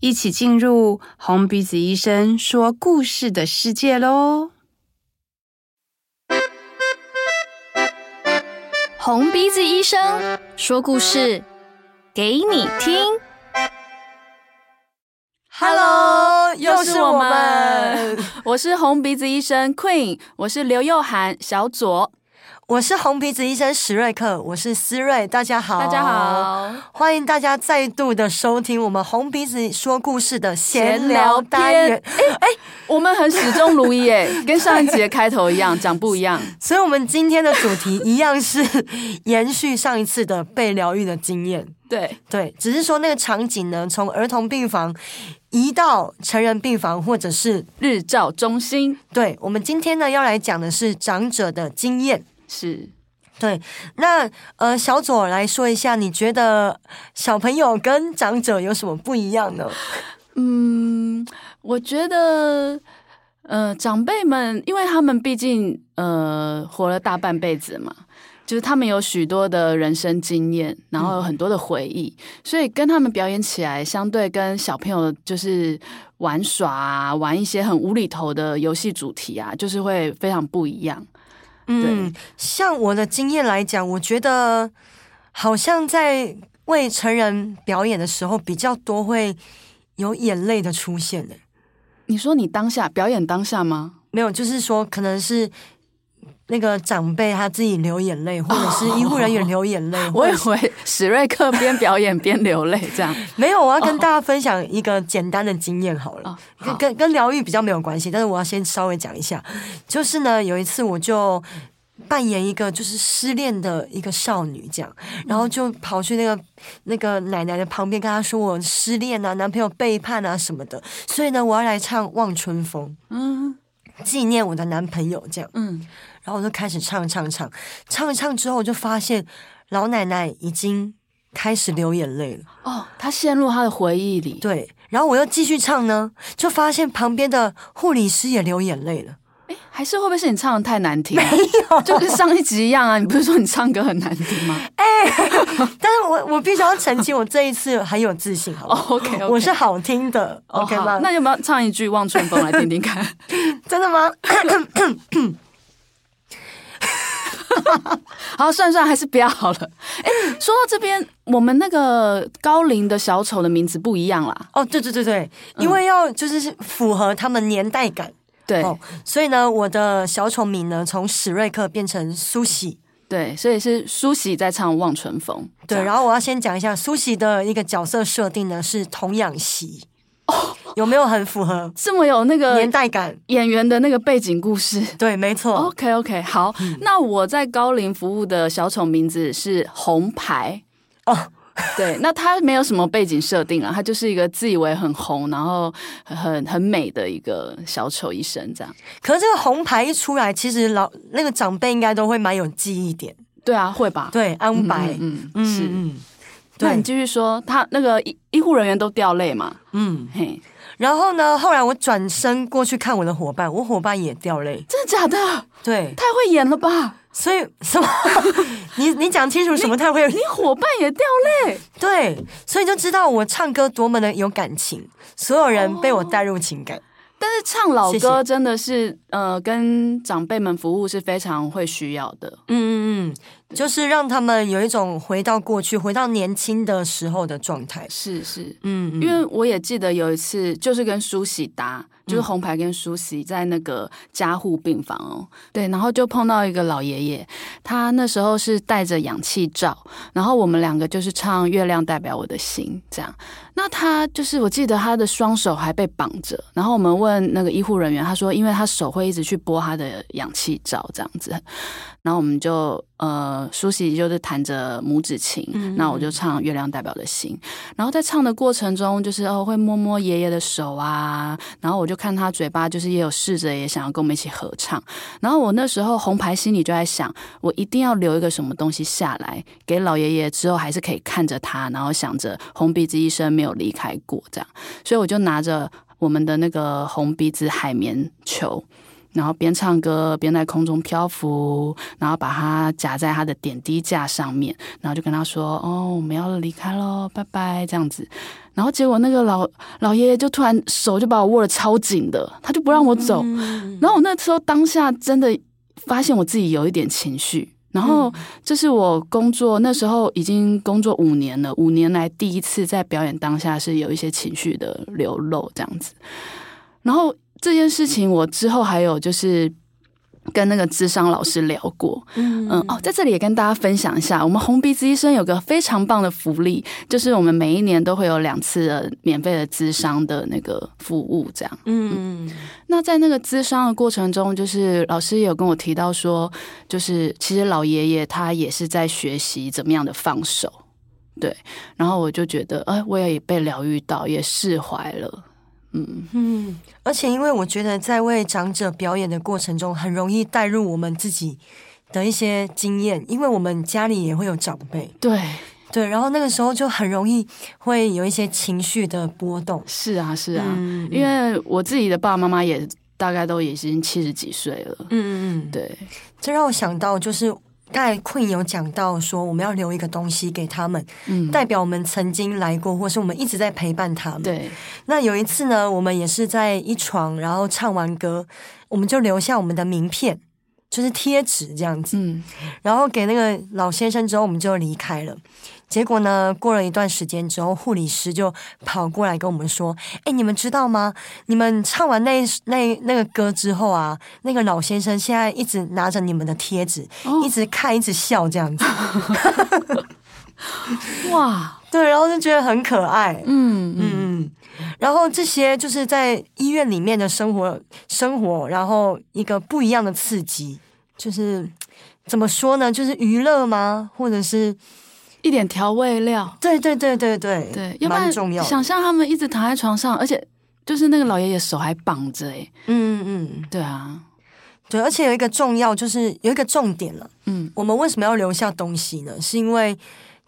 一起进入红鼻子医生说故事的世界喽！红鼻子医生说故事给你听。Hello，又是我们，我是红鼻子医生 Queen，我是刘又涵小左。我是红鼻子医生史瑞克，我是思瑞，大家好，大家好，欢迎大家再度的收听我们红鼻子说故事的闲聊单元。哎哎，我们很始终如一，哎，跟上一集的开头一样，讲不一样。所以，我们今天的主题一样是延续上一次的被疗愈的经验。对对，只是说那个场景呢，从儿童病房移到成人病房，或者是日照中心。对，我们今天呢要来讲的是长者的经验。是，对，那呃，小左来说一下，你觉得小朋友跟长者有什么不一样呢？嗯，我觉得，呃，长辈们，因为他们毕竟呃活了大半辈子嘛，就是他们有许多的人生经验，然后有很多的回忆，嗯、所以跟他们表演起来，相对跟小朋友就是玩耍啊，玩一些很无厘头的游戏主题啊，就是会非常不一样。嗯，像我的经验来讲，我觉得好像在为成人表演的时候，比较多会有眼泪的出现呢。你说你当下表演当下吗？没有，就是说可能是那个长辈他自己流眼泪，或者是医护人员流眼泪。哦、我以为史瑞克边表演边流泪这样。没有，我要跟大家分享一个简单的经验好了，哦、跟跟跟疗愈比较没有关系，但是我要先稍微讲一下，就是呢，有一次我就。扮演一个就是失恋的一个少女，这样，然后就跑去那个那个奶奶的旁边，跟她说我失恋啊，男朋友背叛啊什么的，所以呢，我要来唱《望春风》，嗯，纪念我的男朋友，这样，嗯，然后我就开始唱唱唱，唱一唱之后，我就发现老奶奶已经开始流眼泪了，哦，她陷入她的回忆里，对，然后我又继续唱呢，就发现旁边的护理师也流眼泪了。哎还是会不会是你唱的太难听？没有，就跟上一集一样啊！你不是说你唱歌很难听吗？哎、欸，但是我我必须要澄清，我这一次很有自信，好不好？OK，我是好听的，OK 吗？那要不要唱一句《望春风》来听听看？真的吗？好，算算，还是不要好了。哎，说到这边，我们那个高龄的小丑的名字不一样啦。哦，对对对对，因为要就是符合他们年代感。对、哦，所以呢，我的小丑名呢，从史瑞克变成苏喜。对，所以是苏喜在唱《望春风》。对，然后我要先讲一下苏喜的一个角色设定呢，是童养媳。哦，有没有很符合？这么有那个年代感？演员的那个背景故事？对，没错。OK，OK，okay, okay, 好。嗯、那我在高龄服务的小丑名字是红牌。哦。对，那他没有什么背景设定啊，他就是一个自以为很红，然后很很美的一个小丑医生这样。可是这个红牌一出来，其实老那个长辈应该都会蛮有记忆点。对啊，会吧？对，安白，嗯嗯是嗯。那你继续说，他那个医医护人员都掉泪嘛？嗯嘿。然后呢，后来我转身过去看我的伙伴，我伙伴也掉泪。真的假的？对，太会演了吧？所以什么？你你讲清楚什么？他会，你伙伴也掉泪。对，所以就知道我唱歌多么的有感情，所有人被我带入情感。哦，但是唱老歌真的是呃，跟长辈们服务是非常会需要的。嗯嗯嗯。就是让他们有一种回到过去、回到年轻的时候的状态。是是，嗯，嗯，因为我也记得有一次，就是跟舒喜搭，就是红牌跟舒西在那个加护病房哦，对，然后就碰到一个老爷爷，他那时候是戴着氧气罩，然后我们两个就是唱《月亮代表我的心》这样。那他就是，我记得他的双手还被绑着，然后我们问那个医护人员，他说，因为他手会一直去拨他的氧气罩这样子，然后我们就呃。呃，舒淇就是弹着拇指琴，嗯，那我就唱《月亮代表的心》，然后在唱的过程中，就是哦会摸摸爷爷的手啊，然后我就看他嘴巴，就是也有试着也想要跟我们一起合唱，然后我那时候红牌心里就在想，我一定要留一个什么东西下来给老爷爷，之后还是可以看着他，然后想着红鼻子医生没有离开过这样，所以我就拿着我们的那个红鼻子海绵球。然后边唱歌边在空中漂浮，然后把它夹在他的点滴架上面，然后就跟他说：“哦，我们要离开喽，拜拜。”这样子。然后结果那个老 老爷爷就突然手就把我握得超紧的，他就不让我走。然后我那时候当下真的发现我自己有一点情绪。然后这是我工作那时候已经工作五年了，五年来第一次在表演当下是有一些情绪的流露这样子。然后。这件事情我之后还有就是跟那个咨商老师聊过，嗯。嗯哦，在这里也跟大家分享一下，我们红鼻子医生有个非常棒的福利，就是我们每一年都会有两次的免费的咨商的那个服务，这样，嗯。嗯。那在那个咨商的过程中，就是老师也有跟我提到说，就是其实老爷爷他也是在学习怎么样的放手，对，然后我就觉得，哎，我也被疗愈到，也释怀了。嗯嗯，而且因为我觉得在为长者表演的过程中，很容易带入我们自己的一些经验，因为我们家里也会有长辈，对对，然后那个时候就很容易会有一些情绪的波动。是啊，是啊，嗯、因为我自己的爸爸妈妈也大概都已经七十几岁了。嗯嗯嗯，对，这让我想到就是。刚才 Queen 有讲到说，我们要留一个东西给他们，嗯，代表我们曾经来过，或是我们一直在陪伴他们。对。那有一次呢，我们也是在一床，然后唱完歌，我们就留下我们的名片，就是贴纸这样子，嗯，然后给那个老先生之后，我们就离开了。结果呢，过了一段时间之后，护理师就跑过来跟我们说：“哎，你们知道吗？你们唱完那那那个歌之后啊，那个老先生现在一直拿着你们的贴纸，哦、一直看，一直笑这样子。”哇，对，然后就觉得很可爱。嗯嗯嗯。然后这些就是在医院里面的生活，生活，然后一个不一样的刺激，就是怎么说呢？就是娱乐吗？或者是？一点调味料，对对对对对对，要不然想象他们一直躺在床上，而且就是那个老爷爷手还绑着，哎，嗯嗯，对啊，对，而且有一个重要，就是有一个重点了，嗯，我们为什么要留下东西呢？是因为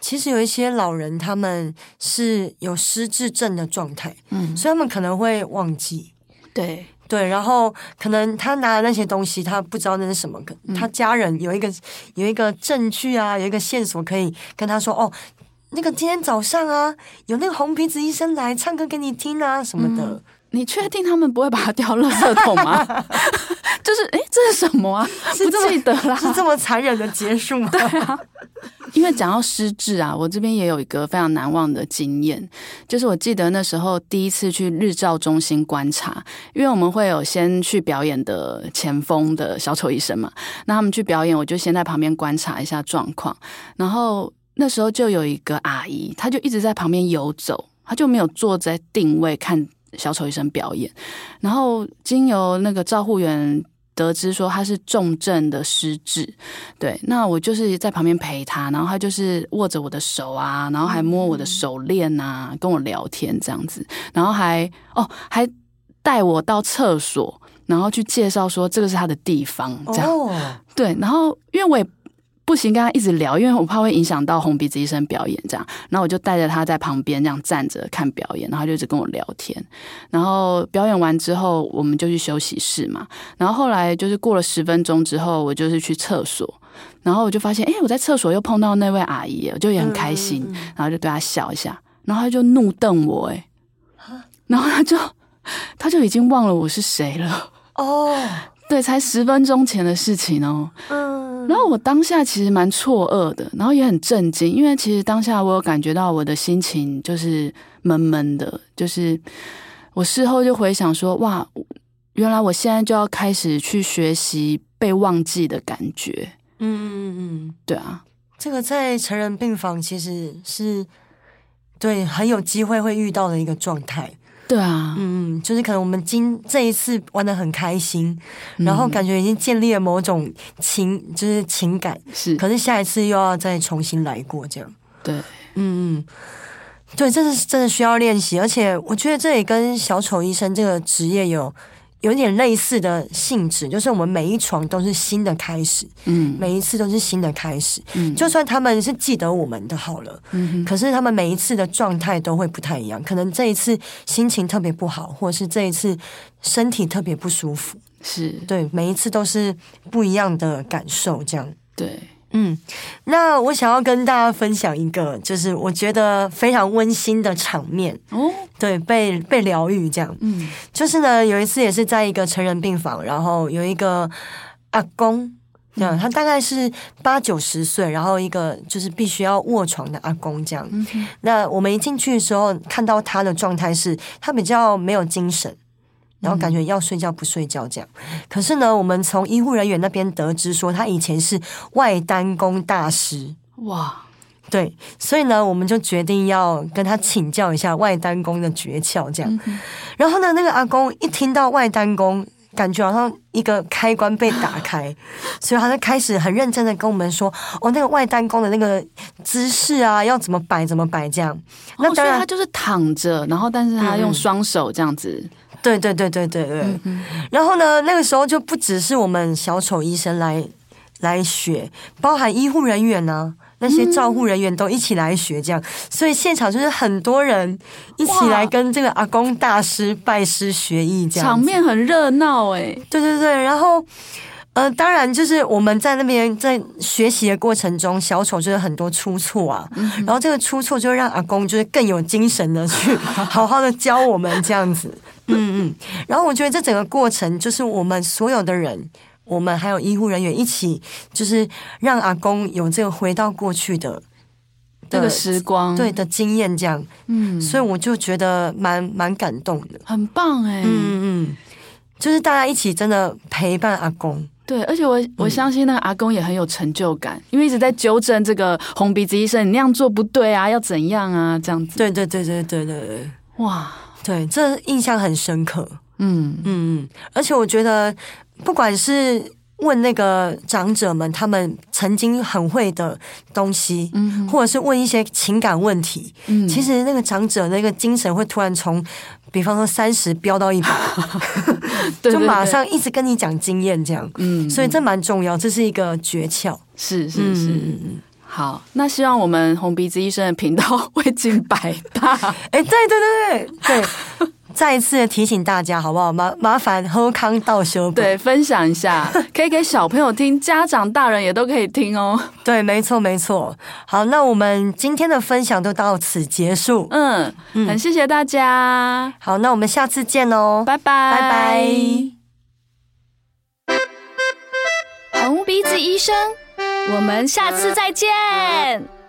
其实有一些老人他们是有失智症的状态，嗯，所以他们可能会忘记，对。对，然后可能他拿的那些东西，他不知道那是什么。他家人有一个有一个证据啊，有一个线索可以跟他说：“哦，那个今天早上啊，有那个红鼻子医生来唱歌给你听啊，什么的。嗯”你确定他们不会把它掉垃圾桶吗？就是，哎，这是什么啊？不记得啦，是这么残忍的结束吗？对啊。因为讲到失智啊，我这边也有一个非常难忘的经验，就是我记得那时候第一次去日照中心观察，因为我们会有先去表演的前锋的小丑医生嘛，那他们去表演，我就先在旁边观察一下状况，然后那时候就有一个阿姨，她就一直在旁边游走，她就没有坐在定位看小丑医生表演，然后经由那个照护员。得知说他是重症的失智，对，那我就是在旁边陪他，然后他就是握着我的手啊，然后还摸我的手链啊，跟我聊天这样子，然后还哦还带我到厕所，然后去介绍说这个是他的地方，这样，哦、对，然后因为我也。不行，跟他一直聊，因为我怕会影响到红鼻子医生表演这样。然后我就带着他在旁边这样站着看表演，然后就一直跟我聊天。然后表演完之后，我们就去休息室嘛。然后后来就是过了十分钟之后，我就是去厕所，然后我就发现，哎，我在厕所又碰到那位阿姨，我就也很开心，然后就对他笑一下，然后他就怒瞪我，哎，然后他就他就已经忘了我是谁了。哦，对，才十分钟前的事情哦。嗯。然后我当下其实蛮错愕的，然后也很震惊，因为其实当下我有感觉到我的心情就是闷闷的，就是我事后就回想说，哇，原来我现在就要开始去学习被忘记的感觉。嗯嗯嗯，对啊，这个在成人病房其实是对很有机会会遇到的一个状态。对啊，嗯，就是可能我们今这一次玩的很开心，然后感觉已经建立了某种情，就是情感是，可是下一次又要再重新来过这样。对，嗯嗯，对，这是真的需要练习，而且我觉得这也跟小丑医生这个职业有。有点类似的性质，就是我们每一床都是新的开始，嗯，每一次都是新的开始，嗯，就算他们是记得我们的好了，嗯哼，可是他们每一次的状态都会不太一样，可能这一次心情特别不好，或者是这一次身体特别不舒服，是。对，每一次都是不一样的感受，这样，对。嗯，那我想要跟大家分享一个，就是我觉得非常温馨的场面。哦，对，被被疗愈这样，嗯，就是呢，有一次也是在一个成人病房，然后有一个阿公，这样，他大概是八九十岁，然后一个就是必须要卧床的阿公这样，嗯，那我们一进去的时候，看到他的状态是，他比较没有精神。然后感觉要睡觉不睡觉这样，可是呢，我们从医护人员那边得知说，他以前是外单工大师哇，对，所以呢，我们就决定要跟他请教一下外单工的诀窍这样。然后呢，那个阿公一听到外单工，感觉好像一个开关被打开，所以他就开始很认真的跟我们说，哦，那个外单工的那个姿势啊，要怎么摆怎么摆这样。那当然他就是躺着，然后但是他用双手这样子。对对对对对对，然后呢，那个时候就不只是我们小丑医生来来学，包含医护人员呢、啊，那些照护人员都一起来学，这样，所以现场就是很多人一起来跟这个阿公大师拜师学艺，这样场面很热闹哎。对对对，然后。呃，当然，就是我们在那边在学习的过程中，小丑就是很多出错啊，嗯、然后这个出错就让阿公就是更有精神的去 好好的教我们这样子，嗯嗯，然后我觉得这整个过程就是我们所有的人，我们还有医护人员一起，就是让阿公有这个回到过去的这个时光，对的经验这样，嗯，所以我就觉得蛮蛮感动的，很棒哎，嗯嗯，就是大家一起真的陪伴阿公。对，而且我我相信那个阿公也很有成就感，嗯、因为一直在纠正这个红鼻子医生，你那样做不对啊，要怎样啊，这样子。对对对对对对对，哇，对，这印象很深刻。嗯。嗯嗯，而且我觉得，不管是问那个长者们，他们曾经很会的东西，嗯，或者是问一些情感问题，嗯，其实那个长者那个精神会突然从。比方说三十飙到一百，就马上一直跟你讲经验这样，嗯，所以这蛮重要，这是一个诀窍，是是是，嗯、好，那希望我们红鼻子医生的频道 会进百大，哎，对对对对对。再一次提醒大家，好不好？麻麻烦喝康道修，对，分享一下，可以给小朋友听，家长大人也都可以听哦。对，没错，没错。好，那我们今天的分享就到此结束。嗯，嗯，很谢谢大家。好，那我们下次见哦，拜拜，拜拜。红鼻子医生，我们下次再见。